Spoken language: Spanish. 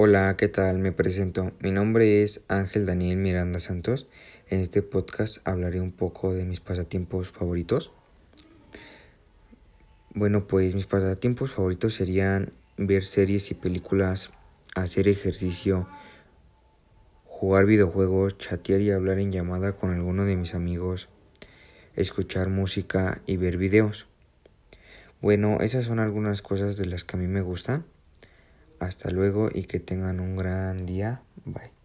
Hola, ¿qué tal? Me presento. Mi nombre es Ángel Daniel Miranda Santos. En este podcast hablaré un poco de mis pasatiempos favoritos. Bueno, pues mis pasatiempos favoritos serían ver series y películas, hacer ejercicio, jugar videojuegos, chatear y hablar en llamada con alguno de mis amigos, escuchar música y ver videos. Bueno, esas son algunas cosas de las que a mí me gustan. Hasta luego y que tengan un gran día. Bye.